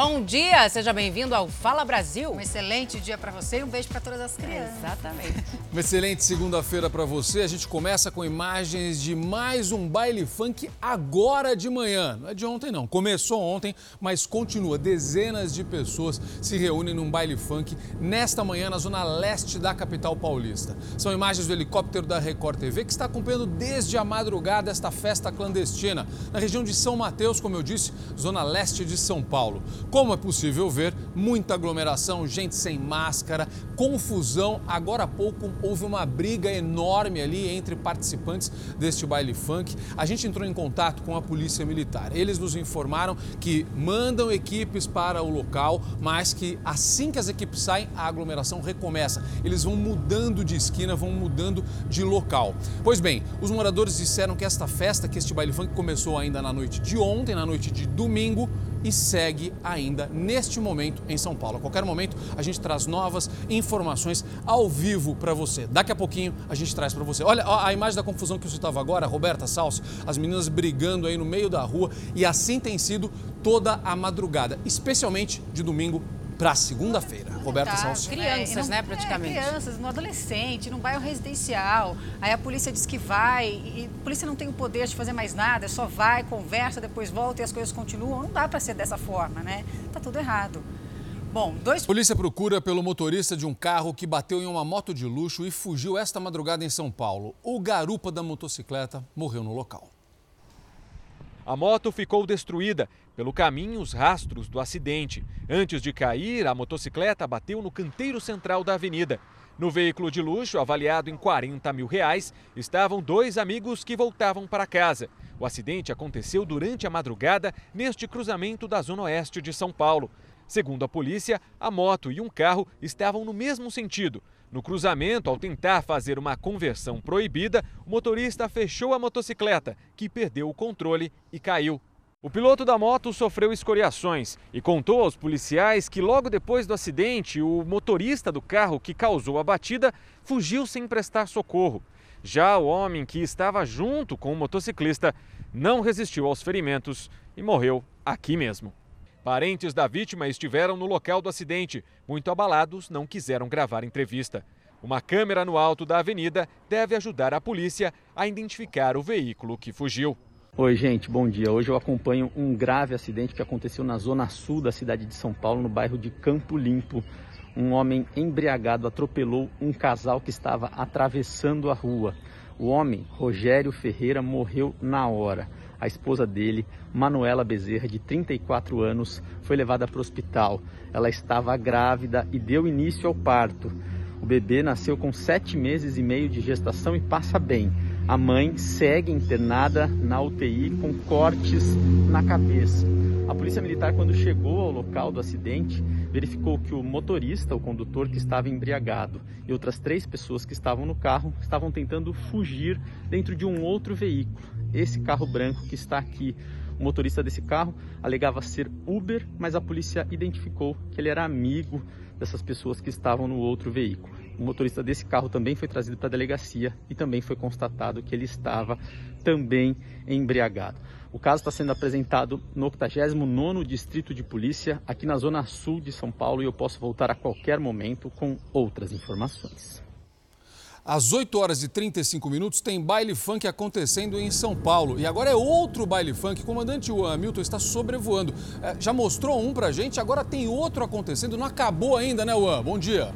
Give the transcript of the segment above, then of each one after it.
Bom dia, seja bem-vindo ao Fala Brasil. Um excelente dia para você e um beijo para todas as crianças. exatamente. Uma excelente segunda-feira para você. A gente começa com imagens de mais um baile funk agora de manhã. Não é de ontem não. Começou ontem, mas continua. Dezenas de pessoas se reúnem num baile funk nesta manhã na zona leste da capital paulista. São imagens do helicóptero da Record TV que está acompanhando desde a madrugada esta festa clandestina na região de São Mateus, como eu disse, zona leste de São Paulo. Como é possível ver, muita aglomeração, gente sem máscara, confusão. Agora há pouco houve uma briga enorme ali entre participantes deste baile funk. A gente entrou em contato com a Polícia Militar. Eles nos informaram que mandam equipes para o local, mas que assim que as equipes saem, a aglomeração recomeça. Eles vão mudando de esquina, vão mudando de local. Pois bem, os moradores disseram que esta festa, que este baile funk começou ainda na noite de ontem, na noite de domingo, e segue ainda neste momento em São Paulo. A qualquer momento a gente traz novas informações ao vivo para você. Daqui a pouquinho a gente traz para você. Olha a imagem da confusão que você estava agora, Roberta Salso, as meninas brigando aí no meio da rua e assim tem sido toda a madrugada, especialmente de domingo para segunda-feira. Roberta tá, Salso. Crianças, né, né, praticamente. É, crianças, no adolescente, num bairro residencial. Aí a polícia diz que vai, e a polícia não tem o poder de fazer mais nada, só vai, conversa, depois volta e as coisas continuam. Não dá para ser dessa forma, né? Tá tudo errado. Bom, dois... Polícia procura pelo motorista de um carro que bateu em uma moto de luxo e fugiu esta madrugada em São Paulo. O garupa da motocicleta morreu no local. A moto ficou destruída. Pelo caminho, os rastros do acidente. Antes de cair, a motocicleta bateu no canteiro central da avenida. No veículo de luxo, avaliado em 40 mil reais, estavam dois amigos que voltavam para casa. O acidente aconteceu durante a madrugada neste cruzamento da Zona Oeste de São Paulo. Segundo a polícia, a moto e um carro estavam no mesmo sentido. No cruzamento, ao tentar fazer uma conversão proibida, o motorista fechou a motocicleta, que perdeu o controle e caiu. O piloto da moto sofreu escoriações e contou aos policiais que logo depois do acidente, o motorista do carro que causou a batida fugiu sem prestar socorro. Já o homem que estava junto com o motociclista não resistiu aos ferimentos e morreu aqui mesmo. Parentes da vítima estiveram no local do acidente. Muito abalados, não quiseram gravar entrevista. Uma câmera no alto da avenida deve ajudar a polícia a identificar o veículo que fugiu. Oi, gente, bom dia. Hoje eu acompanho um grave acidente que aconteceu na zona sul da cidade de São Paulo, no bairro de Campo Limpo. Um homem embriagado atropelou um casal que estava atravessando a rua. O homem, Rogério Ferreira, morreu na hora. A esposa dele, Manuela Bezerra, de 34 anos, foi levada para o hospital. Ela estava grávida e deu início ao parto. O bebê nasceu com sete meses e meio de gestação e passa bem. A mãe segue internada na UTI com cortes na cabeça. A polícia militar, quando chegou ao local do acidente, verificou que o motorista, o condutor que estava embriagado, e outras três pessoas que estavam no carro estavam tentando fugir dentro de um outro veículo. Esse carro branco que está aqui, o motorista desse carro alegava ser Uber, mas a polícia identificou que ele era amigo dessas pessoas que estavam no outro veículo. O motorista desse carro também foi trazido para a delegacia e também foi constatado que ele estava também embriagado. O caso está sendo apresentado no 89º Distrito de Polícia, aqui na zona sul de São Paulo, e eu posso voltar a qualquer momento com outras informações. Às 8 horas e 35 minutos tem baile funk acontecendo em São Paulo. E agora é outro baile funk. O comandante Hamilton está sobrevoando. É, já mostrou um pra gente, agora tem outro acontecendo. Não acabou ainda, né, Juan? Bom dia.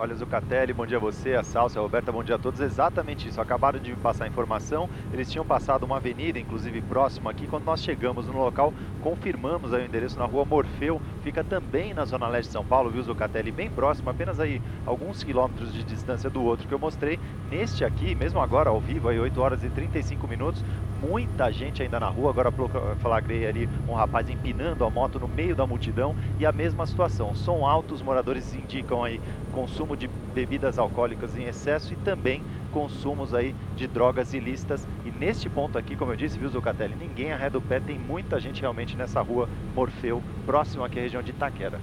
Olha, Zucatelli, bom dia a você, a Salsa, a Roberta, bom dia a todos. Exatamente isso, acabaram de passar a informação. Eles tinham passado uma avenida, inclusive próxima aqui. Quando nós chegamos no local, confirmamos aí o endereço na rua Morfeu. Fica também na zona leste de São Paulo, viu, Zucatelli? Bem próximo, apenas aí alguns quilômetros de distância do outro que eu mostrei. Neste aqui, mesmo agora ao vivo, aí 8 horas e 35 minutos, muita gente ainda na rua. Agora flagrei ali um rapaz empinando a moto no meio da multidão e a mesma situação. Som alto, os moradores indicam aí consumo de bebidas alcoólicas em excesso e também consumos aí de drogas ilícitas. E neste ponto aqui, como eu disse, viu, Zucatelli, ninguém arreda o pé, tem muita gente realmente nessa rua Morfeu, próximo aqui à região de Itaquera.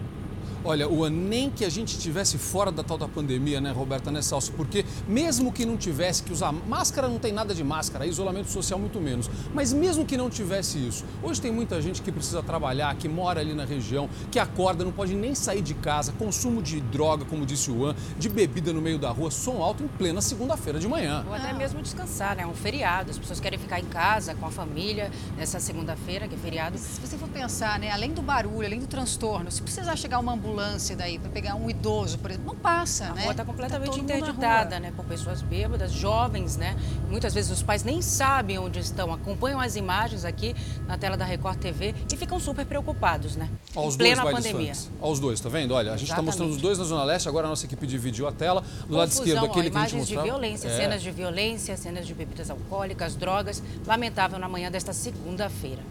Olha, o nem que a gente tivesse fora da tal da pandemia, né, Roberta, né, Salso? Porque mesmo que não tivesse que usar máscara, não tem nada de máscara, isolamento social muito menos. Mas mesmo que não tivesse isso, hoje tem muita gente que precisa trabalhar, que mora ali na região, que acorda, não pode nem sair de casa, consumo de droga, como disse o Juan, de bebida no meio da rua, som alto em plena segunda-feira de manhã. Ou até mesmo descansar, né? É um feriado, as pessoas querem ficar em casa com a família nessa segunda-feira, que é feriado. Se você for pensar, né, além do barulho, além do transtorno, se precisar chegar uma ambulância daí para pegar um idoso, por exemplo, não passa, a né? rua está completamente tá interditada, né? Por pessoas bêbadas, jovens, né? Muitas vezes os pais nem sabem onde estão, acompanham as imagens aqui na tela da Record TV e ficam super preocupados, né? Aos em plena dois pandemia. Aos dois, tá vendo? Olha, a gente está mostrando os dois na Zona Leste, agora a nossa equipe dividiu a tela. Do Confusão, lado esquerdo, aquele ó, que a gente imagens de mostrava. violência, É. cenas de violência, cenas de bebidas alcoólicas, drogas. Lamentável na manhã desta segunda-feira.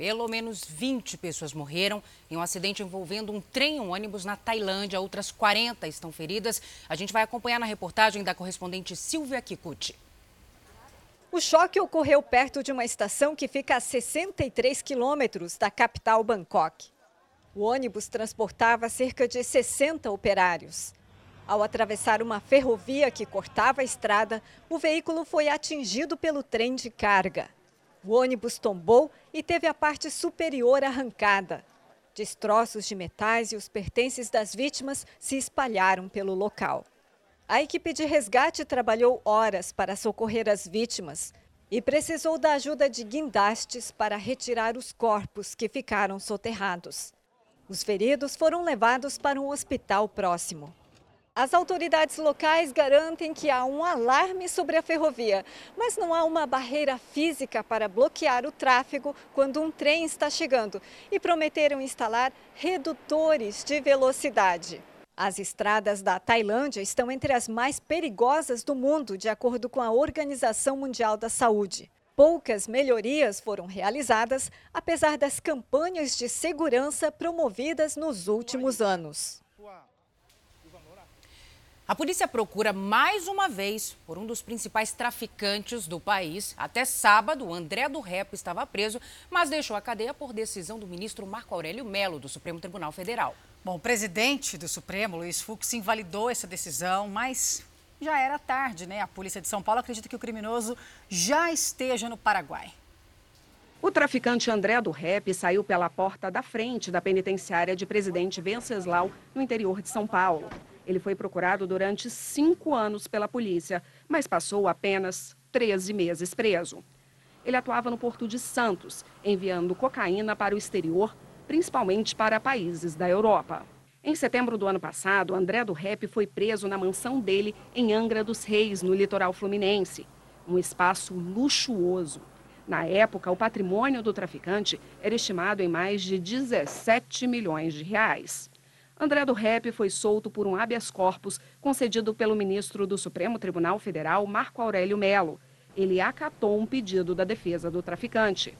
Pelo menos 20 pessoas morreram em um acidente envolvendo um trem e um ônibus na Tailândia. Outras 40 estão feridas. A gente vai acompanhar na reportagem da correspondente Silvia Kikuchi. O choque ocorreu perto de uma estação que fica a 63 quilômetros da capital Bangkok. O ônibus transportava cerca de 60 operários. Ao atravessar uma ferrovia que cortava a estrada, o veículo foi atingido pelo trem de carga. O ônibus tombou e teve a parte superior arrancada. Destroços de metais e os pertences das vítimas se espalharam pelo local. A equipe de resgate trabalhou horas para socorrer as vítimas e precisou da ajuda de guindastes para retirar os corpos que ficaram soterrados. Os feridos foram levados para um hospital próximo. As autoridades locais garantem que há um alarme sobre a ferrovia, mas não há uma barreira física para bloquear o tráfego quando um trem está chegando e prometeram instalar redutores de velocidade. As estradas da Tailândia estão entre as mais perigosas do mundo, de acordo com a Organização Mundial da Saúde. Poucas melhorias foram realizadas, apesar das campanhas de segurança promovidas nos últimos anos. A polícia procura mais uma vez por um dos principais traficantes do país. Até sábado, o André do Rep estava preso, mas deixou a cadeia por decisão do ministro Marco Aurélio Melo, do Supremo Tribunal Federal. Bom, o presidente do Supremo, Luiz Fux, invalidou essa decisão, mas já era tarde, né? A polícia de São Paulo acredita que o criminoso já esteja no Paraguai. O traficante André do Rep saiu pela porta da frente da penitenciária de Presidente Venceslau, no interior de São Paulo. Ele foi procurado durante cinco anos pela polícia, mas passou apenas 13 meses preso. Ele atuava no Porto de Santos, enviando cocaína para o exterior, principalmente para países da Europa. Em setembro do ano passado, André do Rep foi preso na mansão dele em Angra dos Reis, no litoral fluminense. Um espaço luxuoso. Na época, o patrimônio do traficante era estimado em mais de 17 milhões de reais. André do Rep foi solto por um habeas corpus concedido pelo ministro do Supremo Tribunal Federal, Marco Aurélio Melo. Ele acatou um pedido da defesa do traficante.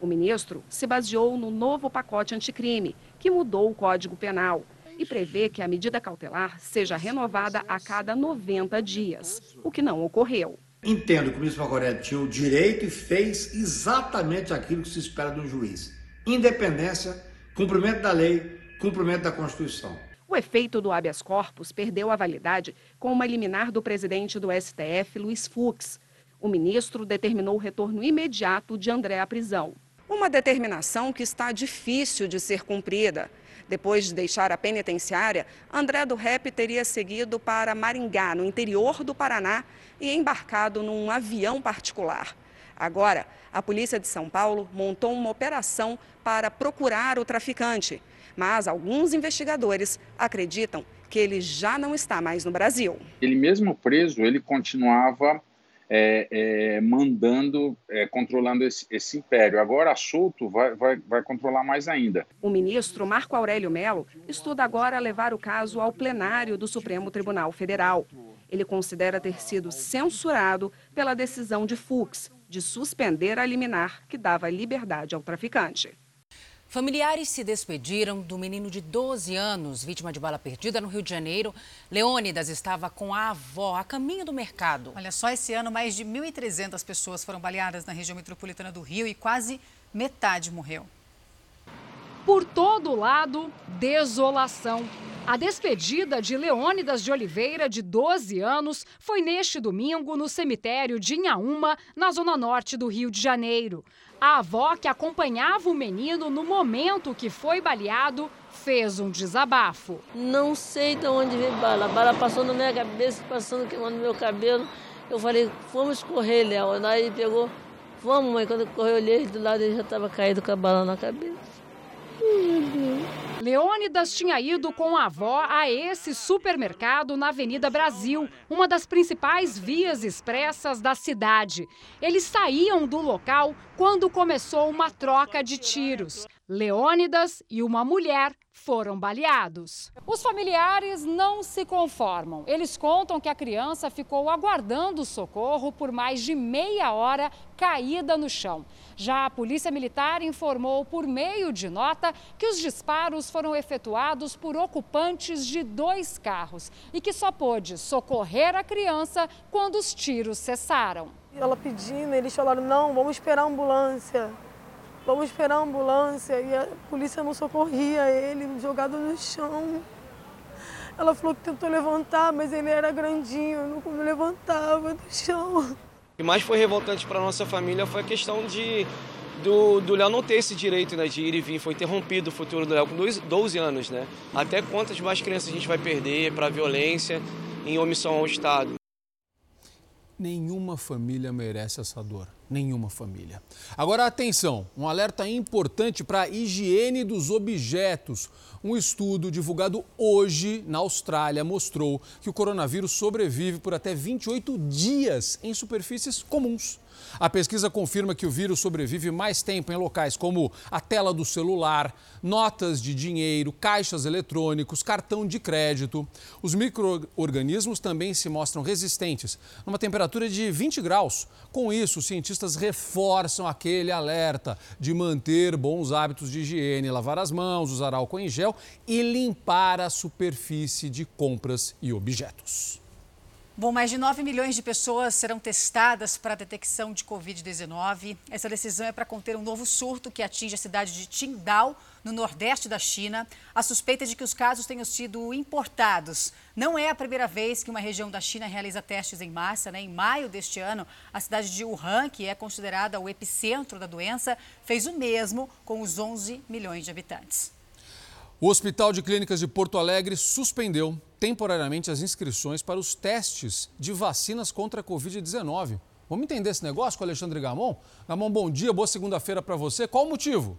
O ministro se baseou no novo pacote anticrime, que mudou o Código Penal e prevê que a medida cautelar seja renovada a cada 90 dias, o que não ocorreu. Entendo que o ministro Marco Aurélio tinha o direito e fez exatamente aquilo que se espera de um juiz. Independência, cumprimento da lei, cumprimento da Constituição. O efeito do habeas corpus perdeu a validade com uma liminar do presidente do STF, Luiz Fux. O ministro determinou o retorno imediato de André à prisão. Uma determinação que está difícil de ser cumprida. Depois de deixar a penitenciária, André do Rep teria seguido para Maringá, no interior do Paraná, e embarcado num avião particular. Agora, a polícia de São Paulo montou uma operação para procurar o traficante, mas alguns investigadores acreditam que ele já não está mais no Brasil. Ele mesmo preso, ele continuava é, é, mandando, é, controlando esse, esse, império. Agora, solto, vai, vai, vai controlar mais ainda. O ministro Marco Aurélio Melo estuda agora levar o caso ao plenário do Supremo Tribunal Federal. Ele considera ter sido censurado pela decisão de Fux de suspender a liminar que dava liberdade ao traficante. Familiares se despediram do menino de 12 anos, vítima de bala perdida no Rio de Janeiro. Leônidas estava com a avó a caminho do mercado. Olha só, esse ano mais de 1.300 pessoas foram baleadas na região metropolitana do Rio e quase metade morreu. Por todo lado, desolação. A despedida de Leônidas de Oliveira, de 12 anos, foi neste domingo no cemitério de Inhaúma, na zona norte do Rio de Janeiro. A avó, que acompanhava o menino no momento que foi baleado, fez um desabafo. Não sei de onde veio bala. A bala passou na minha cabeça, passando queimando meu cabelo. Eu falei, vamos correr, Léo. Aí ele pegou, vamos, mãe. Quando eu corri, eu olhei do lado, ele já estava caído com a bala na cabeça. Leônidas tinha ido com a avó a esse supermercado na Avenida Brasil, uma das principais vias expressas da cidade. Eles saíam do local quando começou uma troca de tiros. Leônidas e uma mulher foram baleados. Os familiares não se conformam. Eles contam que a criança ficou aguardando socorro por mais de meia hora caída no chão. Já a Polícia Militar informou por meio de nota que os disparos foram efetuados por ocupantes de dois carros e que só pôde socorrer a criança quando os tiros cessaram. Ela pedindo, eles falaram: não, vamos esperar a ambulância. Vamos esperar a ambulância. E a polícia não socorria ele, jogado no chão. Ela falou que tentou levantar, mas ele era grandinho, não levantava do chão. O que mais foi revoltante para nossa família foi a questão de do, do Léo não ter esse direito né, de ir e vir. Foi interrompido o futuro do Léo com dois, 12 anos. Né? Até quantas mais crianças a gente vai perder para violência em omissão ao Estado? Nenhuma família merece essa dor. Nenhuma família. Agora, atenção: um alerta importante para a higiene dos objetos. Um estudo divulgado hoje na Austrália mostrou que o coronavírus sobrevive por até 28 dias em superfícies comuns. A pesquisa confirma que o vírus sobrevive mais tempo em locais como a tela do celular, notas de dinheiro, caixas eletrônicos, cartão de crédito. Os micro-organismos também se mostram resistentes numa temperatura de 20 graus. Com isso, os cientistas reforçam aquele alerta de manter bons hábitos de higiene, lavar as mãos, usar álcool em gel e limpar a superfície de compras e objetos. Bom, mais de 9 milhões de pessoas serão testadas para a detecção de Covid-19. Essa decisão é para conter um novo surto que atinge a cidade de Qingdao, no nordeste da China. A suspeita é de que os casos tenham sido importados. Não é a primeira vez que uma região da China realiza testes em massa. Né? Em maio deste ano, a cidade de Wuhan, que é considerada o epicentro da doença, fez o mesmo com os 11 milhões de habitantes. O Hospital de Clínicas de Porto Alegre suspendeu temporariamente as inscrições para os testes de vacinas contra a Covid-19. Vamos entender esse negócio com o Alexandre Gamon? Gamon, bom dia, boa segunda-feira para você. Qual o motivo?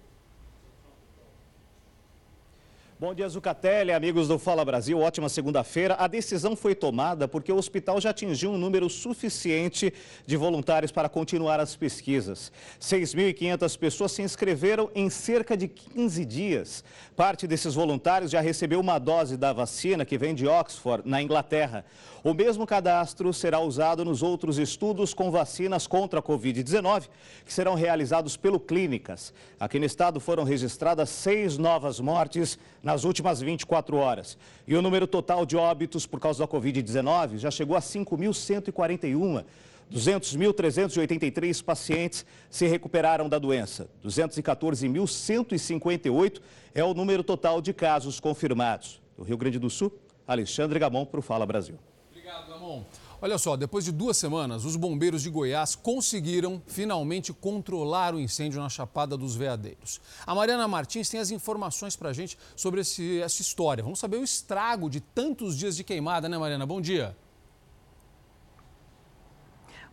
Bom dia, Zucatelli, amigos do Fala Brasil. Ótima segunda-feira. A decisão foi tomada porque o hospital já atingiu um número suficiente de voluntários para continuar as pesquisas. 6.500 pessoas se inscreveram em cerca de 15 dias. Parte desses voluntários já recebeu uma dose da vacina que vem de Oxford, na Inglaterra. O mesmo cadastro será usado nos outros estudos com vacinas contra a Covid-19, que serão realizados pelo Clínicas. Aqui no estado foram registradas seis novas mortes nas últimas 24 horas. E o número total de óbitos por causa da Covid-19 já chegou a 5.141. 200.383 pacientes se recuperaram da doença. 214.158 é o número total de casos confirmados. Do Rio Grande do Sul, Alexandre Gamon para o Fala Brasil. Obrigado, Gamon. Olha só, depois de duas semanas, os bombeiros de Goiás conseguiram finalmente controlar o incêndio na Chapada dos Veadeiros. A Mariana Martins tem as informações para a gente sobre esse, essa história. Vamos saber o estrago de tantos dias de queimada, né, Mariana? Bom dia.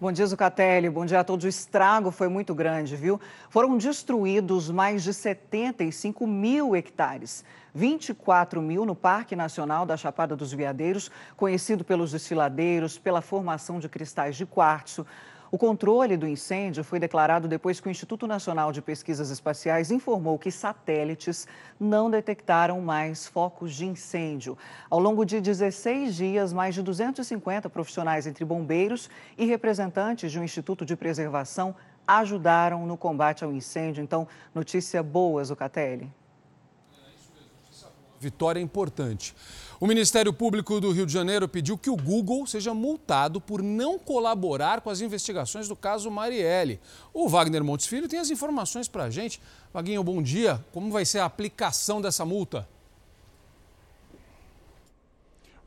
Bom dia, Zucatelli. Bom dia a todos. O estrago foi muito grande, viu? Foram destruídos mais de 75 mil hectares. 24 mil no Parque Nacional da Chapada dos Veadeiros, conhecido pelos desfiladeiros, pela formação de cristais de quartzo. O controle do incêndio foi declarado depois que o Instituto Nacional de Pesquisas Espaciais informou que satélites não detectaram mais focos de incêndio. Ao longo de 16 dias, mais de 250 profissionais entre bombeiros e representantes de um Instituto de Preservação ajudaram no combate ao incêndio. Então, notícia boa, Zucatelli. Vitória importante. O Ministério Público do Rio de Janeiro pediu que o Google seja multado por não colaborar com as investigações do caso Marielle. O Wagner Montes Filho tem as informações para a gente. Vaguinho, bom dia. Como vai ser a aplicação dessa multa?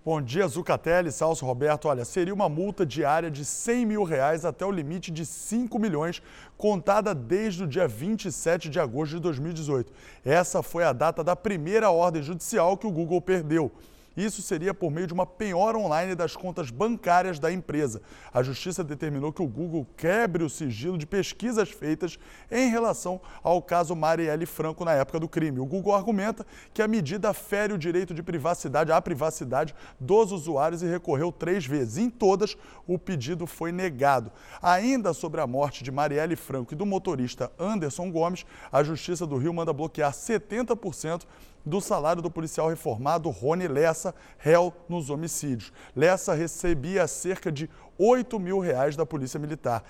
Bom dia, Zucatelli, Salso Roberto. Olha, seria uma multa diária de 100 mil reais até o limite de 5 milhões, contada desde o dia 27 de agosto de 2018. Essa foi a data da primeira ordem judicial que o Google perdeu. Isso seria por meio de uma penhora online das contas bancárias da empresa. A justiça determinou que o Google quebre o sigilo de pesquisas feitas em relação ao caso Marielle Franco na época do crime. O Google argumenta que a medida fere o direito de privacidade, à privacidade dos usuários e recorreu três vezes. Em todas, o pedido foi negado. Ainda sobre a morte de Marielle Franco e do motorista Anderson Gomes, a Justiça do Rio manda bloquear 70% do salário do policial reformado Rony Lessa, réu nos homicídios. Lessa recebia cerca de 8 mil reais da Polícia Militar.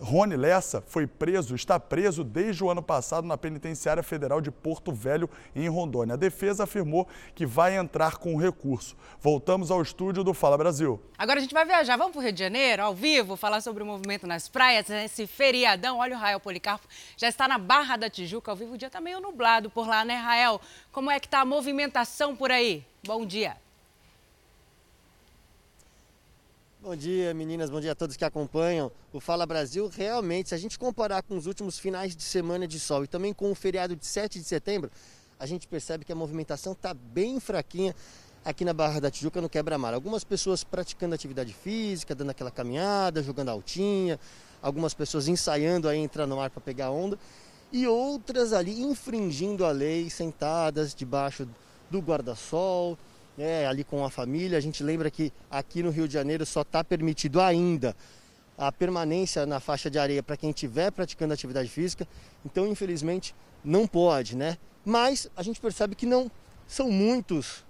Rony Lessa foi preso, está preso desde o ano passado na Penitenciária Federal de Porto Velho, em Rondônia. A defesa afirmou que vai entrar com recurso. Voltamos ao estúdio do Fala Brasil. Agora a gente vai viajar, vamos para o Rio de Janeiro, ao vivo, falar sobre o movimento nas praias, esse feriadão. Olha o Rael Policarpo, já está na Barra da Tijuca, ao vivo o dia está meio nublado por lá, né, Rael? Como é que está a movimentação por aí? Bom dia. Bom dia, meninas. Bom dia a todos que acompanham o Fala Brasil. Realmente, se a gente comparar com os últimos finais de semana de sol e também com o feriado de 7 de setembro, a gente percebe que a movimentação está bem fraquinha aqui na Barra da Tijuca, no Quebra-Mar. Algumas pessoas praticando atividade física, dando aquela caminhada, jogando altinha, algumas pessoas ensaiando a entrar no mar para pegar onda e outras ali infringindo a lei, sentadas debaixo do guarda-sol é, ali com a família. A gente lembra que aqui no Rio de Janeiro só está permitido ainda a permanência na faixa de areia para quem estiver praticando atividade física. Então, infelizmente, não pode, né? Mas a gente percebe que não são muitos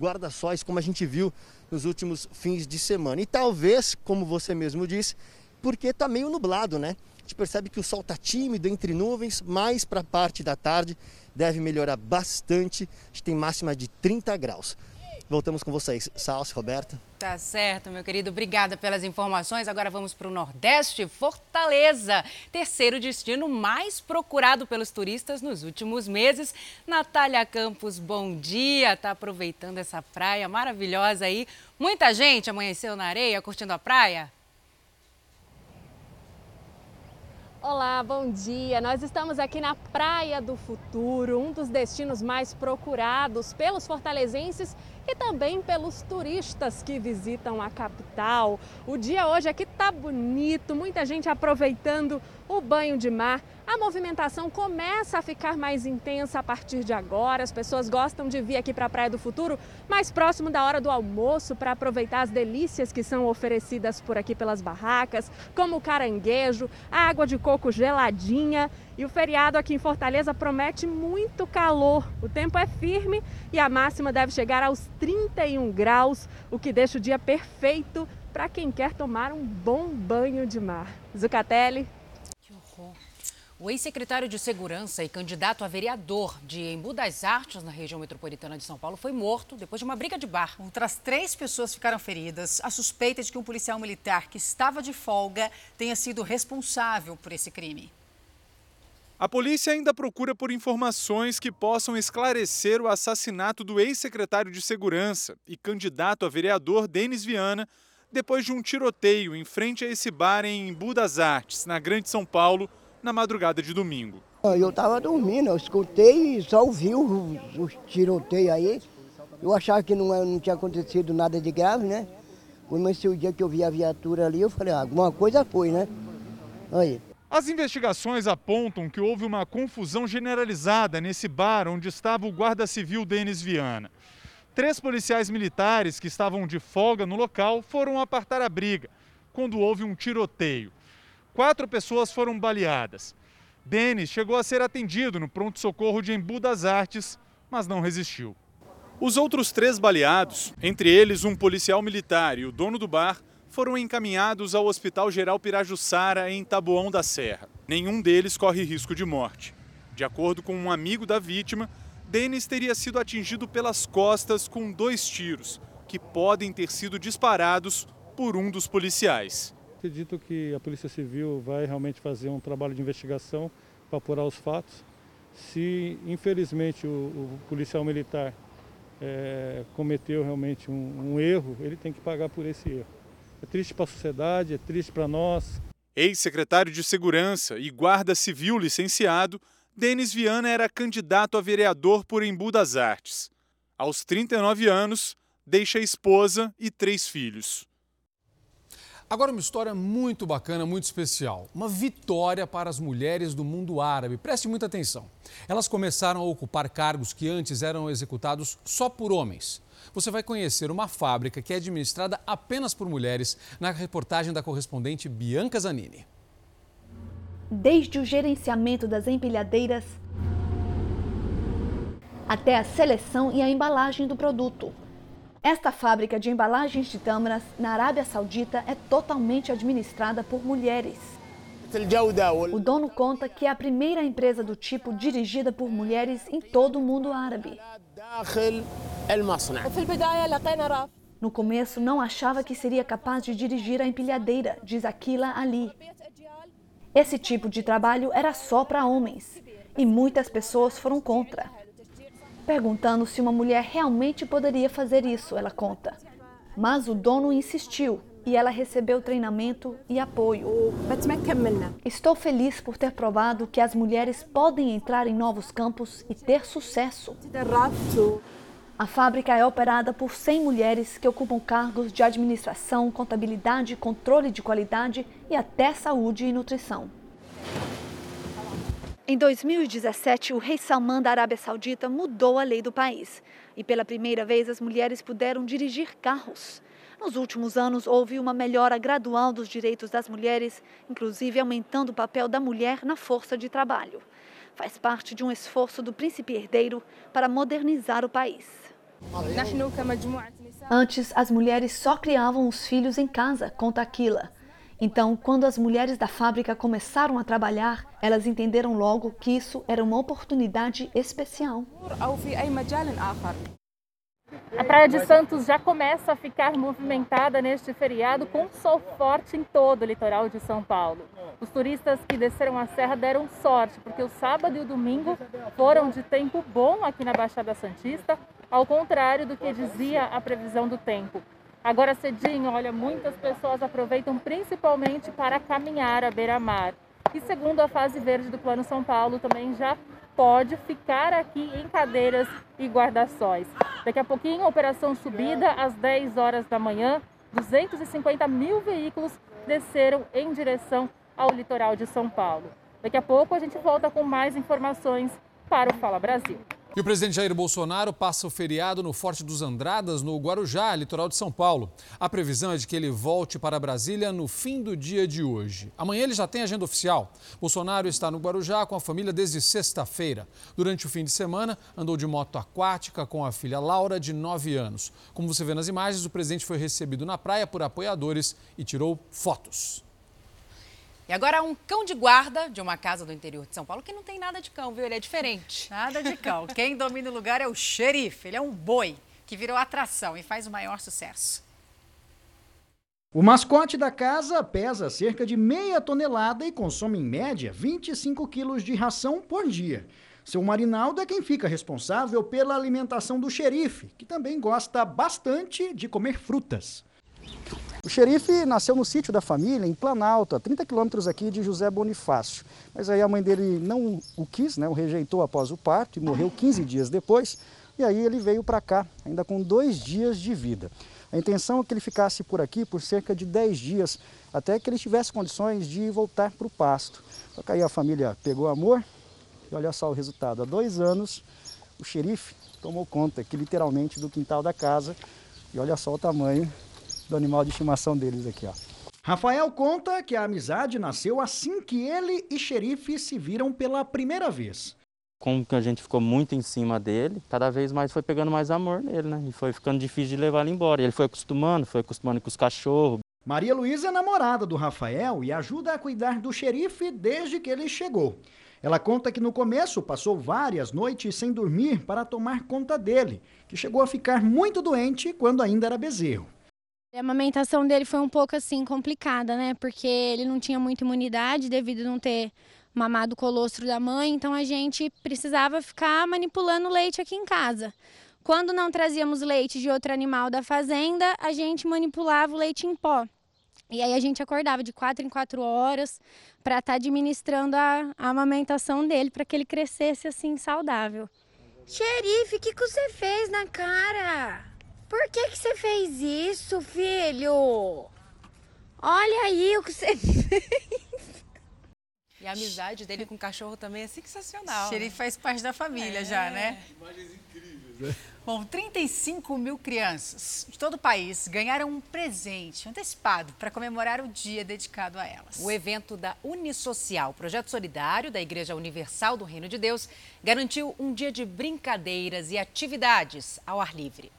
guarda-sóis como a gente viu nos últimos fins de semana. E talvez, como você mesmo disse, porque está meio nublado, né? A gente percebe que o sol está tímido entre nuvens, mais para a parte da tarde deve melhorar bastante. A gente tem máxima de 30 graus. Voltamos com vocês. Salve, Roberta. Tá certo, meu querido. Obrigada pelas informações. Agora vamos para o Nordeste, Fortaleza. Terceiro destino mais procurado pelos turistas nos últimos meses. Natália Campos, bom dia. Tá aproveitando essa praia maravilhosa aí. Muita gente amanheceu na areia, curtindo a praia? Olá, bom dia. Nós estamos aqui na Praia do Futuro, um dos destinos mais procurados pelos fortalezenses e também pelos turistas que visitam a capital. O dia hoje aqui tá bonito, muita gente aproveitando o banho de mar. A movimentação começa a ficar mais intensa a partir de agora. As pessoas gostam de vir aqui para a Praia do Futuro mais próximo da hora do almoço para aproveitar as delícias que são oferecidas por aqui pelas barracas, como o caranguejo, a água de coco geladinha. E o feriado aqui em Fortaleza promete muito calor. O tempo é firme e a máxima deve chegar aos 31 graus, o que deixa o dia perfeito para quem quer tomar um bom banho de mar. Zucatelli. O ex-secretário de Segurança e candidato a vereador de Embu das Artes, na região metropolitana de São Paulo, foi morto depois de uma briga de bar. Outras três pessoas ficaram feridas. A suspeita é de que um policial militar que estava de folga tenha sido responsável por esse crime. A polícia ainda procura por informações que possam esclarecer o assassinato do ex-secretário de Segurança e candidato a vereador Denis Viana, depois de um tiroteio em frente a esse bar em Embu das Artes, na Grande São Paulo, na madrugada de domingo. Eu estava dormindo, eu escutei e só ouvi o, o tiroteio aí. Eu achava que não, não tinha acontecido nada de grave, né? Mas o dia que eu vi a viatura ali, eu falei, ah, alguma coisa foi, né? Aí. As investigações apontam que houve uma confusão generalizada nesse bar onde estava o guarda civil Denis Viana. Três policiais militares que estavam de folga no local foram apartar a briga, quando houve um tiroteio. Quatro pessoas foram baleadas. Denis chegou a ser atendido no pronto-socorro de Embu das Artes, mas não resistiu. Os outros três baleados, entre eles um policial militar e o dono do bar, foram encaminhados ao Hospital Geral Pirajussara, em Taboão da Serra. Nenhum deles corre risco de morte. De acordo com um amigo da vítima, Denis teria sido atingido pelas costas com dois tiros, que podem ter sido disparados por um dos policiais. Acredito que a Polícia Civil vai realmente fazer um trabalho de investigação para apurar os fatos. Se, infelizmente, o, o policial militar é, cometeu realmente um, um erro, ele tem que pagar por esse erro. É triste para a sociedade, é triste para nós. Ex-secretário de Segurança e guarda civil licenciado, Denis Viana era candidato a vereador por Embu das Artes. Aos 39 anos, deixa esposa e três filhos. Agora uma história muito bacana, muito especial. Uma vitória para as mulheres do mundo árabe. Preste muita atenção. Elas começaram a ocupar cargos que antes eram executados só por homens. Você vai conhecer uma fábrica que é administrada apenas por mulheres na reportagem da correspondente Bianca Zanini. Desde o gerenciamento das empilhadeiras até a seleção e a embalagem do produto. Esta fábrica de embalagens de tâmaras na Arábia Saudita é totalmente administrada por mulheres. O dono conta que é a primeira empresa do tipo dirigida por mulheres em todo o mundo árabe. No começo, não achava que seria capaz de dirigir a empilhadeira, diz Aquila Ali. Esse tipo de trabalho era só para homens e muitas pessoas foram contra perguntando se uma mulher realmente poderia fazer isso, ela conta. Mas o dono insistiu e ela recebeu treinamento e apoio. Estou feliz por ter provado que as mulheres podem entrar em novos campos e ter sucesso. A fábrica é operada por 100 mulheres que ocupam cargos de administração, contabilidade, controle de qualidade e até saúde e nutrição. Em 2017, o rei Salman da Arábia Saudita mudou a lei do país e pela primeira vez as mulheres puderam dirigir carros. Nos últimos anos, houve uma melhora gradual dos direitos das mulheres, inclusive aumentando o papel da mulher na força de trabalho. Faz parte de um esforço do príncipe herdeiro para modernizar o país. Antes, as mulheres só criavam os filhos em casa, conta Aquila. Então, quando as mulheres da fábrica começaram a trabalhar, elas entenderam logo que isso era uma oportunidade especial. A Praia de Santos já começa a ficar movimentada neste feriado com sol forte em todo o litoral de São Paulo. Os turistas que desceram a serra deram sorte, porque o sábado e o domingo foram de tempo bom aqui na Baixada Santista, ao contrário do que dizia a previsão do tempo. Agora cedinho, olha, muitas pessoas aproveitam principalmente para caminhar à beira-mar. E segundo a fase verde do Plano São Paulo, também já pode ficar aqui em cadeiras e guarda-sóis. Daqui a pouquinho, operação subida às 10 horas da manhã. 250 mil veículos desceram em direção ao litoral de São Paulo. Daqui a pouco a gente volta com mais informações para o Fala Brasil. E o presidente Jair Bolsonaro passa o feriado no Forte dos Andradas, no Guarujá, litoral de São Paulo. A previsão é de que ele volte para Brasília no fim do dia de hoje. Amanhã ele já tem agenda oficial. Bolsonaro está no Guarujá com a família desde sexta-feira. Durante o fim de semana, andou de moto aquática com a filha Laura, de 9 anos. Como você vê nas imagens, o presidente foi recebido na praia por apoiadores e tirou fotos. E agora um cão de guarda de uma casa do interior de São Paulo que não tem nada de cão, viu? Ele é diferente. Nada de cão. Quem domina o lugar é o xerife. Ele é um boi que virou atração e faz o maior sucesso. O mascote da casa pesa cerca de meia tonelada e consome em média 25 quilos de ração por dia. Seu Marinaldo é quem fica responsável pela alimentação do xerife, que também gosta bastante de comer frutas. O xerife nasceu no sítio da família, em Planalto, a 30 quilômetros aqui de José Bonifácio. Mas aí a mãe dele não o quis, né, o rejeitou após o parto e morreu 15 dias depois. E aí ele veio para cá, ainda com dois dias de vida. A intenção é que ele ficasse por aqui por cerca de 10 dias, até que ele tivesse condições de voltar para o pasto. Só que aí a família pegou amor e olha só o resultado. Há dois anos, o xerife tomou conta aqui literalmente do quintal da casa e olha só o tamanho do animal de estimação deles aqui, ó. Rafael conta que a amizade nasceu assim que ele e xerife se viram pela primeira vez. Como que a gente ficou muito em cima dele, cada vez mais foi pegando mais amor nele, né? E foi ficando difícil de levar ele embora. Ele foi acostumando, foi acostumando com os cachorros. Maria Luísa é namorada do Rafael e ajuda a cuidar do xerife desde que ele chegou. Ela conta que no começo passou várias noites sem dormir para tomar conta dele, que chegou a ficar muito doente quando ainda era bezerro. A amamentação dele foi um pouco assim complicada, né? Porque ele não tinha muita imunidade devido a não ter mamado o colostro da mãe, então a gente precisava ficar manipulando leite aqui em casa. Quando não trazíamos leite de outro animal da fazenda, a gente manipulava o leite em pó. E aí a gente acordava de quatro em quatro horas para estar tá administrando a, a amamentação dele, para que ele crescesse assim saudável. Xerife, o que, que você fez na cara? Por que, que você fez isso, filho? Olha aí o que você fez. E a amizade dele com o cachorro também é sensacional. Xerife né? faz parte da família é. já, né? Imagens incríveis, né? Bom, 35 mil crianças de todo o país ganharam um presente antecipado para comemorar o dia dedicado a elas. O evento da Unisocial, projeto solidário da Igreja Universal do Reino de Deus, garantiu um dia de brincadeiras e atividades ao ar livre.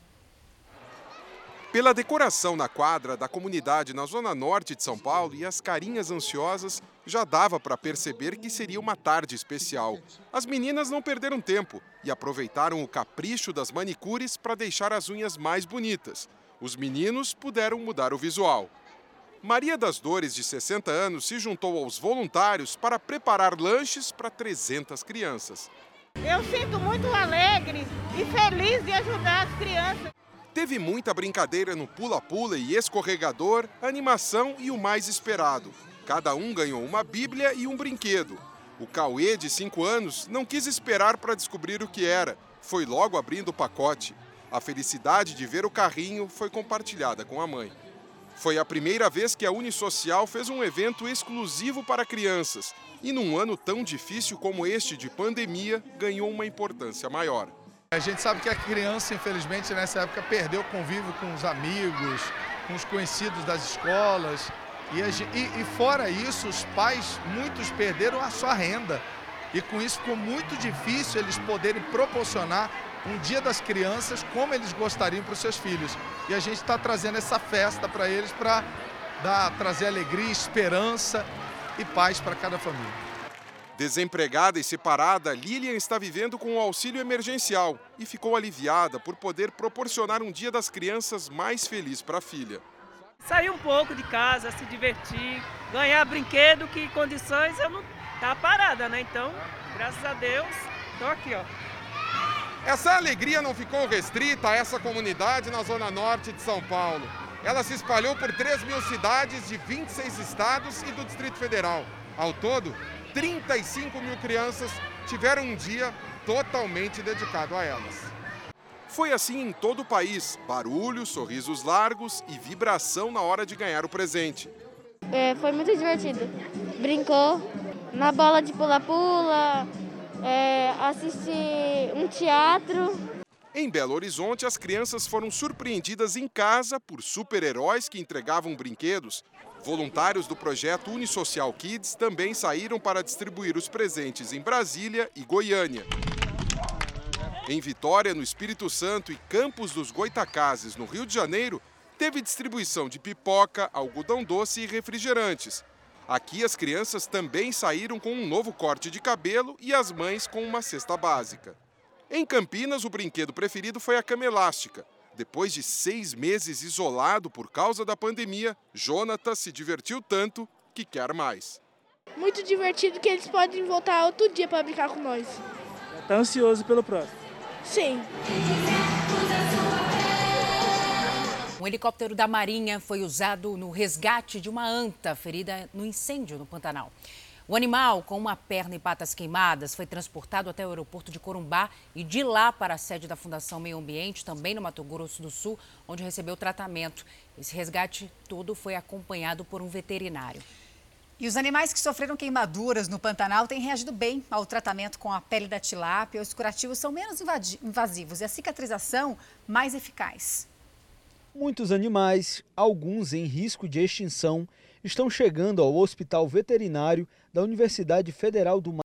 Pela decoração na quadra da comunidade na zona norte de São Paulo e as carinhas ansiosas, já dava para perceber que seria uma tarde especial. As meninas não perderam tempo e aproveitaram o capricho das manicures para deixar as unhas mais bonitas. Os meninos puderam mudar o visual. Maria das Dores, de 60 anos, se juntou aos voluntários para preparar lanches para 300 crianças. Eu sinto muito alegre e feliz de ajudar as crianças. Teve muita brincadeira no pula-pula e escorregador, animação e o mais esperado. Cada um ganhou uma Bíblia e um brinquedo. O Cauê, de 5 anos, não quis esperar para descobrir o que era. Foi logo abrindo o pacote. A felicidade de ver o carrinho foi compartilhada com a mãe. Foi a primeira vez que a Unisocial fez um evento exclusivo para crianças e, num ano tão difícil como este de pandemia, ganhou uma importância maior. A gente sabe que a criança, infelizmente, nessa época perdeu o convívio com os amigos, com os conhecidos das escolas. E, e, e fora isso, os pais, muitos perderam a sua renda. E com isso ficou muito difícil eles poderem proporcionar um dia das crianças como eles gostariam para os seus filhos. E a gente está trazendo essa festa para eles para trazer alegria, esperança e paz para cada família. Desempregada e separada, Lilian está vivendo com o auxílio emergencial e ficou aliviada por poder proporcionar um dia das crianças mais feliz para a filha. Sair um pouco de casa, se divertir, ganhar brinquedo, que condições eu não tá parada, né? Então, graças a Deus, estou aqui, ó. Essa alegria não ficou restrita a essa comunidade na zona norte de São Paulo. Ela se espalhou por 3 mil cidades de 26 estados e do Distrito Federal. Ao todo, 35 mil crianças tiveram um dia totalmente dedicado a elas. Foi assim em todo o país: barulho, sorrisos largos e vibração na hora de ganhar o presente. É, foi muito divertido. Brincou na bola de pula-pula, é, assistir um teatro. Em Belo Horizonte, as crianças foram surpreendidas em casa por super-heróis que entregavam brinquedos Voluntários do projeto Unisocial Kids também saíram para distribuir os presentes em Brasília e Goiânia. Em Vitória, no Espírito Santo e Campos dos Goitacazes, no Rio de Janeiro, teve distribuição de pipoca, algodão doce e refrigerantes. Aqui as crianças também saíram com um novo corte de cabelo e as mães com uma cesta básica. Em Campinas, o brinquedo preferido foi a cama elástica. Depois de seis meses isolado por causa da pandemia, Jonathan se divertiu tanto que quer mais. Muito divertido que eles podem voltar outro dia para brincar com nós. Está ansioso pelo próximo? Sim. Um helicóptero da Marinha foi usado no resgate de uma anta ferida no incêndio no Pantanal. O animal, com uma perna e patas queimadas, foi transportado até o aeroporto de Corumbá e de lá para a sede da Fundação Meio Ambiente, também no Mato Grosso do Sul, onde recebeu tratamento. Esse resgate todo foi acompanhado por um veterinário. E os animais que sofreram queimaduras no Pantanal têm reagido bem ao tratamento com a pele da tilápia. Os curativos são menos invasivos e a cicatrização mais eficaz. Muitos animais, alguns em risco de extinção, estão chegando ao Hospital Veterinário da Universidade Federal do Mato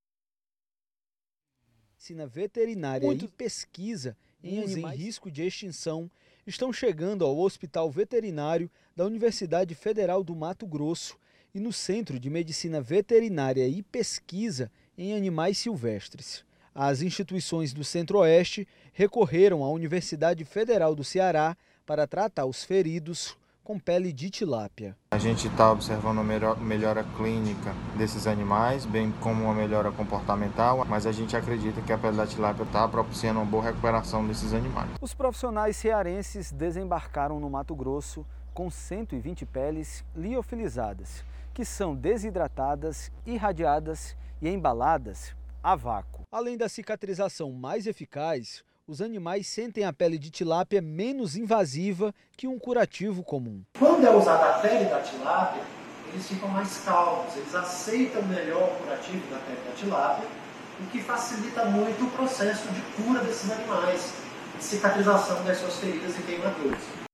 Medicina Veterinária Muito... e Pesquisa em animais em risco de extinção estão chegando ao Hospital Veterinário da Universidade Federal do Mato Grosso e no Centro de Medicina Veterinária e Pesquisa em animais silvestres. As instituições do Centro-Oeste recorreram à Universidade Federal do Ceará para tratar os feridos com pele de tilápia. A gente está observando uma melhora clínica desses animais, bem como uma melhora comportamental, mas a gente acredita que a pele da tilápia está propiciando uma boa recuperação desses animais. Os profissionais cearenses desembarcaram no Mato Grosso com 120 peles liofilizadas, que são desidratadas, irradiadas e embaladas a vácuo. Além da cicatrização mais eficaz, os animais sentem a pele de tilápia menos invasiva que um curativo comum. Quando é usada a pele da tilápia, eles ficam mais calmos, eles aceitam melhor o curativo da pele da tilápia, o que facilita muito o processo de cura desses animais, de cicatrização das suas feridas e queimaduras.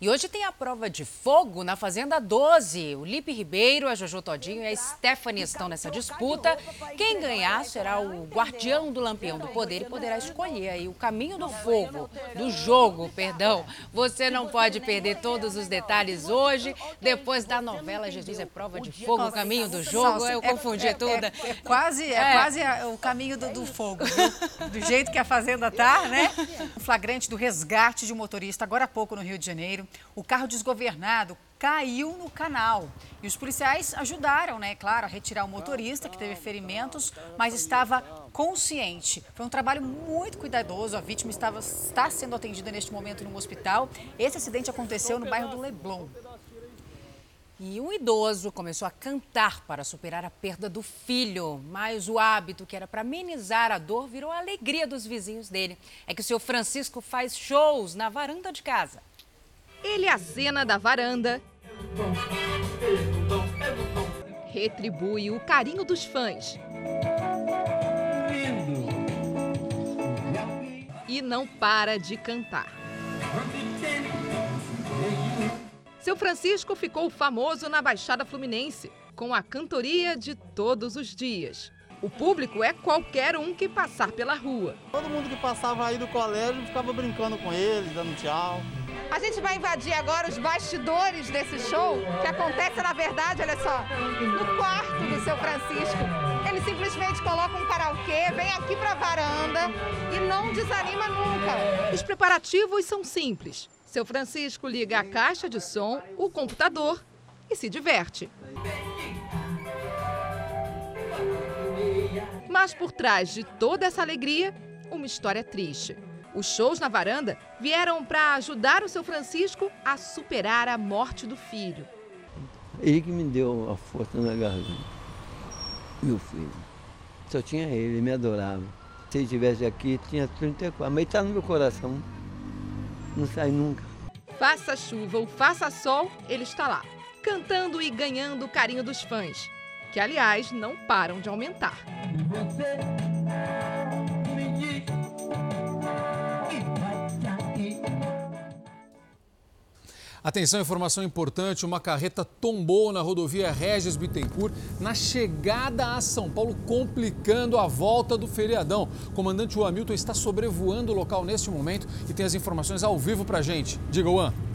E hoje tem a prova de fogo na Fazenda 12. O Lipe Ribeiro, a Jojo Todinho e a Stephanie estão nessa disputa. Quem ganhar será o guardião do Lampião do Poder e poderá escolher aí o caminho do fogo, do jogo, perdão. Você não pode perder todos os detalhes hoje, depois da novela Jesus é Prova de Fogo, o caminho do jogo. Eu confundi é, tudo. É, é, quase, é, quase o caminho do, do fogo, viu? Do jeito que a Fazenda tá, né? O flagrante do resgate de um motorista agora há pouco no Rio de Janeiro o carro desgovernado caiu no canal. E os policiais ajudaram, né, claro, a retirar o motorista, que teve ferimentos, mas estava consciente. Foi um trabalho muito cuidadoso. A vítima estava, está sendo atendida neste momento no hospital. Esse acidente aconteceu no bairro do Leblon. E um idoso começou a cantar para superar a perda do filho, mas o hábito que era para amenizar a dor virou a alegria dos vizinhos dele. É que o seu Francisco faz shows na varanda de casa. Ele acena da varanda, retribui o carinho dos fãs. E não para de cantar. Seu Francisco ficou famoso na Baixada Fluminense, com a cantoria de todos os dias. O público é qualquer um que passar pela rua. Todo mundo que passava aí do colégio ficava brincando com ele, dando tchau. A gente vai invadir agora os bastidores desse show, que acontece, na verdade, olha só, no quarto do seu Francisco. Ele simplesmente coloca um karaokê, vem aqui para a varanda e não desanima nunca. Os preparativos são simples. Seu Francisco liga a caixa de som, o computador e se diverte. Mas por trás de toda essa alegria, uma história triste. Os shows na varanda vieram para ajudar o seu Francisco a superar a morte do filho. Ele que me deu a força na garganta. Meu filho. Só tinha ele, ele me adorava. Se ele estivesse aqui, tinha 34. Mas ele está no meu coração. Não sai nunca. Faça chuva ou faça sol, ele está lá, cantando e ganhando o carinho dos fãs, que aliás não param de aumentar. Atenção, informação importante: uma carreta tombou na rodovia Regis Bittencourt na chegada a São Paulo, complicando a volta do feriadão. O comandante Hamilton está sobrevoando o local neste momento e tem as informações ao vivo para gente. Diga, Juan.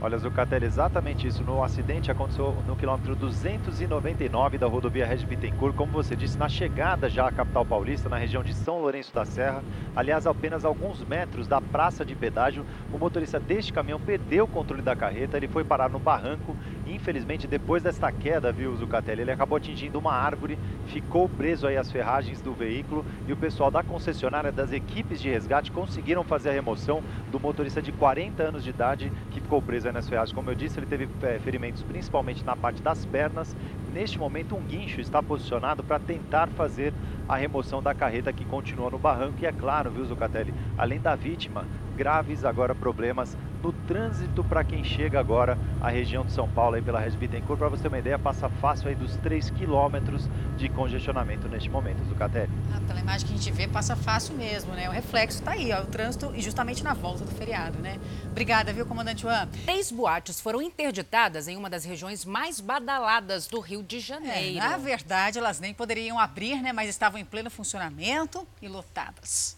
Olha, Zucatelli, exatamente isso. No acidente aconteceu no quilômetro 299 da rodovia Regis Bittencourt, como você disse, na chegada já à capital paulista, na região de São Lourenço da Serra. Aliás, apenas alguns metros da praça de pedágio, o motorista deste caminhão perdeu o controle da carreta, ele foi parar no barranco infelizmente, depois desta queda, viu, Zucatelli, ele acabou atingindo uma árvore, ficou preso aí às ferragens do veículo e o pessoal da concessionária das equipes de resgate conseguiram fazer a remoção do motorista de 40 anos de idade que ficou preso Enes Ferraz. Como eu disse, ele teve é, ferimentos principalmente na parte das pernas. Neste momento, um guincho está posicionado para tentar fazer a remoção da carreta que continua no barranco. E é claro, viu, Zucatelli, além da vítima, graves agora problemas no trânsito para quem chega agora à região de São Paulo, aí pela Res Bittencourt. Para você ter uma ideia, passa fácil aí dos 3 quilômetros de congestionamento neste momento, Zucatelli. Ah, pela imagem que a gente vê, passa fácil mesmo, né? O reflexo está aí, ó, o trânsito e justamente na volta do feriado, né? Obrigada, viu, comandante Juan? Três boates foram interditadas em uma das regiões mais badaladas do Rio de Janeiro. É, na verdade, elas nem poderiam abrir, né? Mas estavam em pleno funcionamento e lotadas.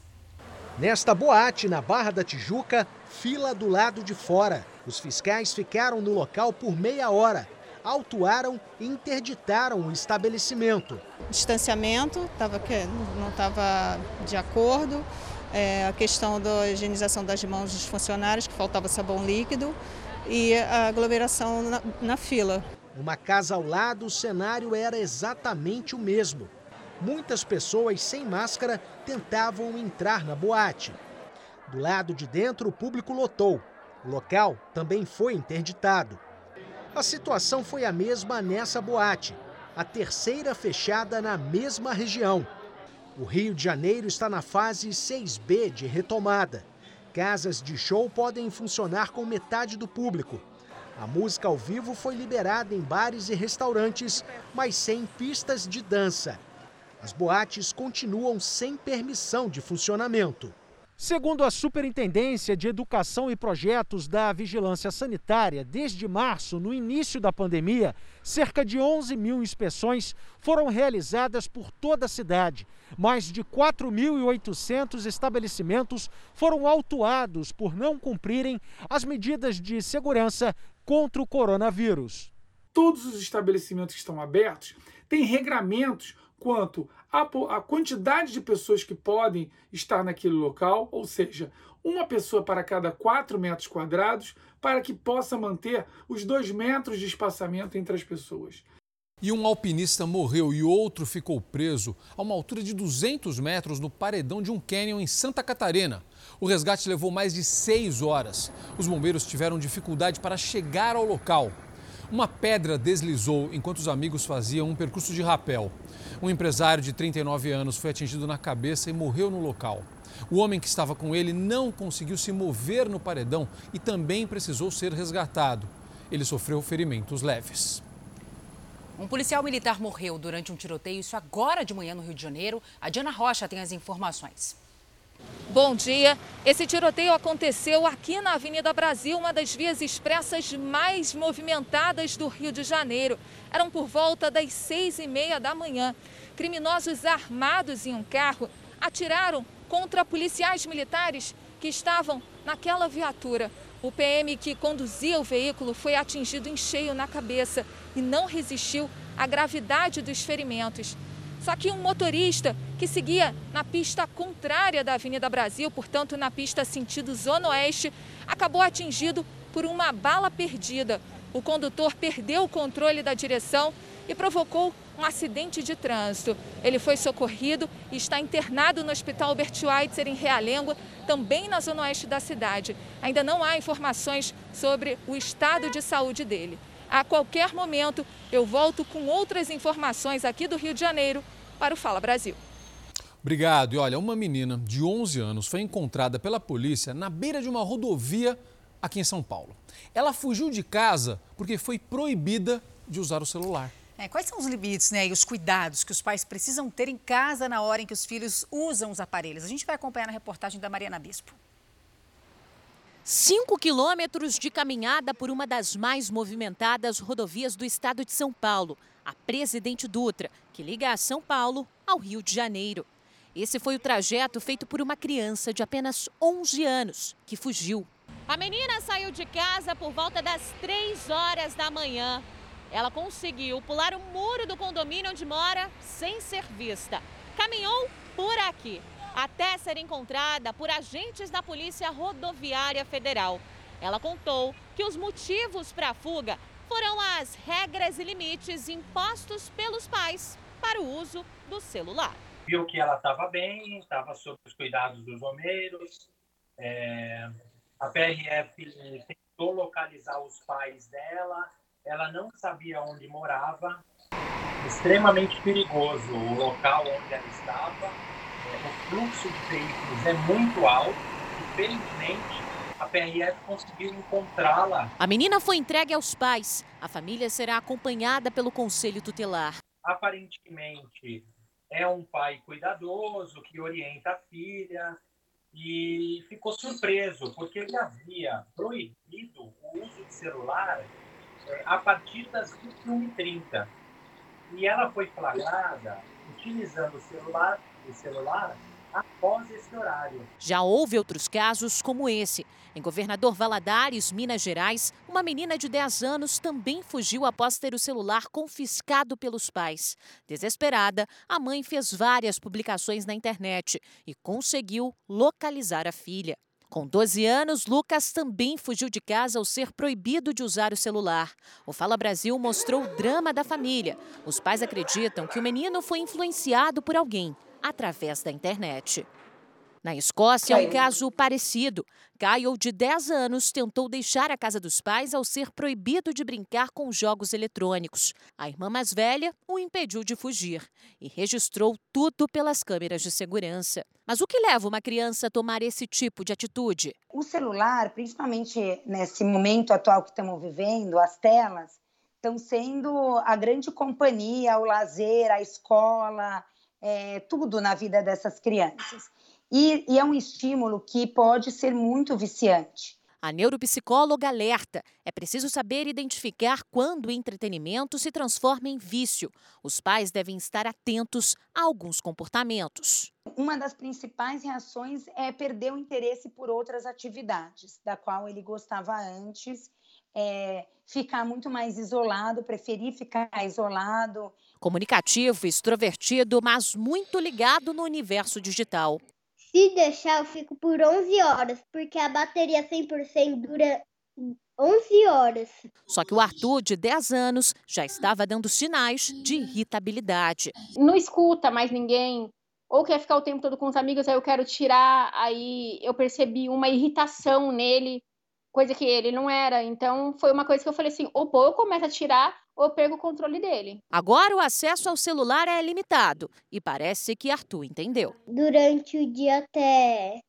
Nesta boate, na Barra da Tijuca, fila do lado de fora. Os fiscais ficaram no local por meia hora. autuaram e interditaram o estabelecimento. Distanciamento tava, não estava de acordo, é, a questão da higienização das mãos dos funcionários, que faltava sabão líquido, e a aglomeração na, na fila. Numa casa ao lado, o cenário era exatamente o mesmo. Muitas pessoas sem máscara tentavam entrar na boate. Do lado de dentro, o público lotou. O local também foi interditado. A situação foi a mesma nessa boate, a terceira fechada na mesma região. O Rio de Janeiro está na fase 6B de retomada. Casas de show podem funcionar com metade do público. A música ao vivo foi liberada em bares e restaurantes, mas sem pistas de dança. As boates continuam sem permissão de funcionamento. Segundo a Superintendência de Educação e Projetos da Vigilância Sanitária, desde março, no início da pandemia, cerca de 11 mil inspeções foram realizadas por toda a cidade. Mais de 4.800 estabelecimentos foram autuados por não cumprirem as medidas de segurança contra o coronavírus. Todos os estabelecimentos que estão abertos têm regramentos quanto à quantidade de pessoas que podem estar naquele local, ou seja, uma pessoa para cada 4 metros quadrados, para que possa manter os 2 metros de espaçamento entre as pessoas. E um alpinista morreu e outro ficou preso a uma altura de 200 metros no paredão de um cânion em Santa Catarina. O resgate levou mais de seis horas. Os bombeiros tiveram dificuldade para chegar ao local. Uma pedra deslizou enquanto os amigos faziam um percurso de rapel. Um empresário de 39 anos foi atingido na cabeça e morreu no local. O homem que estava com ele não conseguiu se mover no paredão e também precisou ser resgatado. Ele sofreu ferimentos leves. Um policial militar morreu durante um tiroteio, isso agora de manhã no Rio de Janeiro. A Diana Rocha tem as informações. Bom dia. Esse tiroteio aconteceu aqui na Avenida Brasil, uma das vias expressas mais movimentadas do Rio de Janeiro. Eram por volta das seis e meia da manhã. Criminosos armados em um carro atiraram contra policiais militares que estavam naquela viatura. O PM que conduzia o veículo foi atingido em cheio na cabeça e não resistiu à gravidade dos ferimentos. Só que um motorista que seguia na pista contrária da Avenida Brasil, portanto na pista sentido Zona Oeste, acabou atingido por uma bala perdida. O condutor perdeu o controle da direção e provocou um acidente de trânsito. Ele foi socorrido e está internado no Hospital Albert Schweitzer, em Realengo, também na zona oeste da cidade. Ainda não há informações sobre o estado de saúde dele. A qualquer momento, eu volto com outras informações aqui do Rio de Janeiro para o Fala Brasil. Obrigado. E olha, uma menina de 11 anos foi encontrada pela polícia na beira de uma rodovia aqui em São Paulo. Ela fugiu de casa porque foi proibida de usar o celular. É, quais são os limites né, e os cuidados que os pais precisam ter em casa na hora em que os filhos usam os aparelhos? A gente vai acompanhar na reportagem da Mariana Bispo. Cinco quilômetros de caminhada por uma das mais movimentadas rodovias do estado de São Paulo, a Presidente Dutra, que liga a São Paulo ao Rio de Janeiro. Esse foi o trajeto feito por uma criança de apenas 11 anos que fugiu. A menina saiu de casa por volta das 3 horas da manhã. Ela conseguiu pular o muro do condomínio onde mora sem ser vista. Caminhou por aqui até ser encontrada por agentes da Polícia Rodoviária Federal. Ela contou que os motivos para a fuga foram as regras e limites impostos pelos pais para o uso do celular. Viu que ela estava bem, estava sob os cuidados dos homeiros. É, a PRF tentou localizar os pais dela, ela não sabia onde morava. Extremamente perigoso o local onde ela estava o fluxo de veículos é muito alto. Infelizmente, a PRF conseguiu encontrá-la. A menina foi entregue aos pais. A família será acompanhada pelo conselho tutelar. Aparentemente, é um pai cuidadoso que orienta a filha e ficou surpreso porque ele havia proibido o uso de celular é, a partir das 21h30. E ela foi flagrada utilizando o celular o celular após esse horário. Já houve outros casos como esse. Em Governador Valadares, Minas Gerais, uma menina de 10 anos também fugiu após ter o celular confiscado pelos pais. Desesperada, a mãe fez várias publicações na internet e conseguiu localizar a filha. Com 12 anos, Lucas também fugiu de casa ao ser proibido de usar o celular. O Fala Brasil mostrou o drama da família. Os pais acreditam que o menino foi influenciado por alguém através da internet. Na Escócia, um caso parecido. Kyle, de 10 anos, tentou deixar a casa dos pais ao ser proibido de brincar com jogos eletrônicos. A irmã mais velha o impediu de fugir e registrou tudo pelas câmeras de segurança. Mas o que leva uma criança a tomar esse tipo de atitude? O celular, principalmente nesse momento atual que estamos vivendo, as telas, estão sendo a grande companhia, o lazer, a escola, é, tudo na vida dessas crianças. E, e é um estímulo que pode ser muito viciante. A neuropsicóloga alerta: é preciso saber identificar quando o entretenimento se transforma em vício. Os pais devem estar atentos a alguns comportamentos. Uma das principais reações é perder o interesse por outras atividades, da qual ele gostava antes, é, ficar muito mais isolado, preferir ficar isolado. Comunicativo, extrovertido, mas muito ligado no universo digital. Se deixar, eu fico por 11 horas, porque a bateria 100% dura 11 horas. Só que o Arthur, de 10 anos, já estava dando sinais de irritabilidade. Não escuta mais ninguém, ou quer ficar o tempo todo com os amigos, aí eu quero tirar, aí eu percebi uma irritação nele, coisa que ele não era. Então foi uma coisa que eu falei assim: ou eu começo a tirar, ou eu perco o controle dele. Agora o acesso ao celular é limitado e parece que Arthur entendeu. Durante o dia até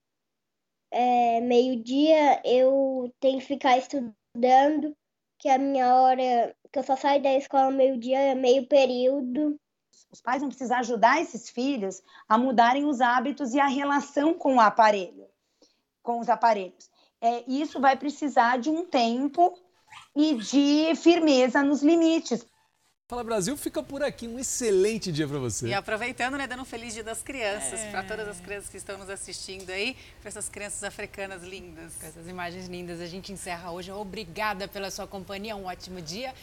é, meio-dia eu tenho que ficar estudando, que a minha hora, que eu só saio da escola meio-dia, é meio período. Os pais vão precisar ajudar esses filhos a mudarem os hábitos e a relação com o aparelho, com os aparelhos. É, isso vai precisar de um tempo e de firmeza nos limites. Fala Brasil fica por aqui. Um excelente dia para você. E aproveitando, né, dando um feliz dia das crianças é. para todas as crianças que estão nos assistindo aí, para essas crianças africanas lindas. Com essas imagens lindas, a gente encerra hoje. Obrigada pela sua companhia, um ótimo dia.